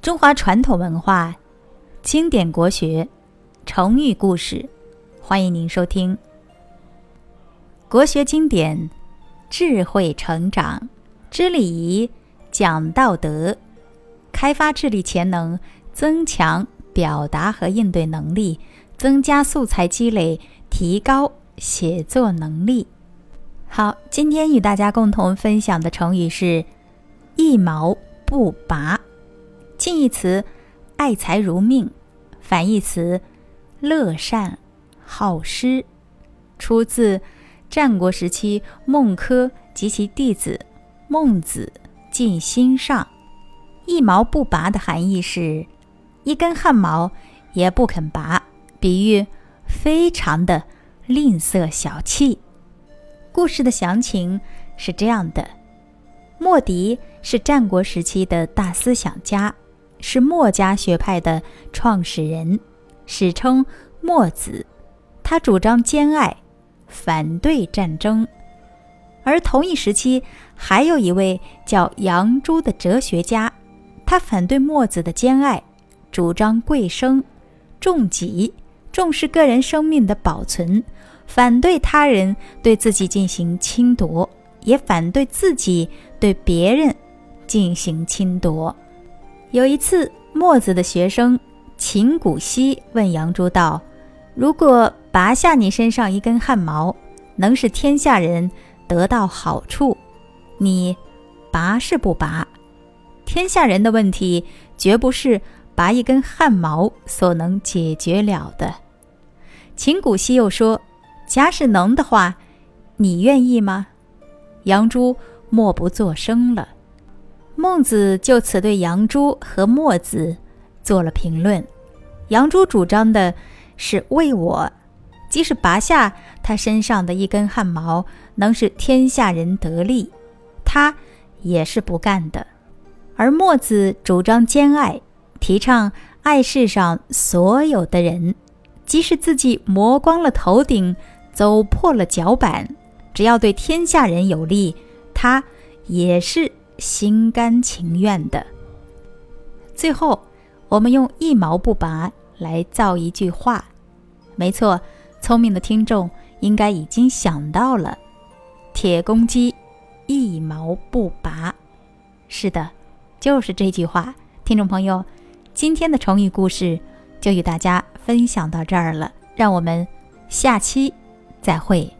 中华传统文化，经典国学，成语故事，欢迎您收听。国学经典，智慧成长，知礼仪，讲道德，开发智力潜能，增强表达和应对能力，增加素材积累，提高写作能力。好，今天与大家共同分享的成语是“一毛不拔”。近义词“爱财如命”，反义词“乐善好施”，出自战国时期孟轲及其弟子孟子《尽心上》。一毛不拔的含义是，一根汗毛也不肯拔，比喻非常的吝啬小气。故事的详情是这样的：墨翟是战国时期的大思想家，是墨家学派的创始人，史称墨子。他主张兼爱，反对战争。而同一时期，还有一位叫杨朱的哲学家，他反对墨子的兼爱，主张贵生、重己，重视个人生命的保存。反对他人对自己进行侵夺，也反对自己对别人进行侵夺。有一次，墨子的学生秦谷溪问杨朱道：“如果拔下你身上一根汗毛，能使天下人得到好处，你拔是不拔？天下人的问题绝不是拔一根汗毛所能解决了的。”秦谷溪又说。假使能的话，你愿意吗？杨朱默不作声了。孟子就此对杨朱和墨子做了评论。杨朱主张的是为我，即使拔下他身上的一根汗毛，能使天下人得利，他也是不干的。而墨子主张兼爱，提倡爱世上所有的人，即使自己磨光了头顶。走破了脚板，只要对天下人有利，他也是心甘情愿的。最后，我们用“一毛不拔”来造一句话。没错，聪明的听众应该已经想到了，“铁公鸡，一毛不拔”。是的，就是这句话。听众朋友，今天的成语故事就与大家分享到这儿了，让我们下期。再会。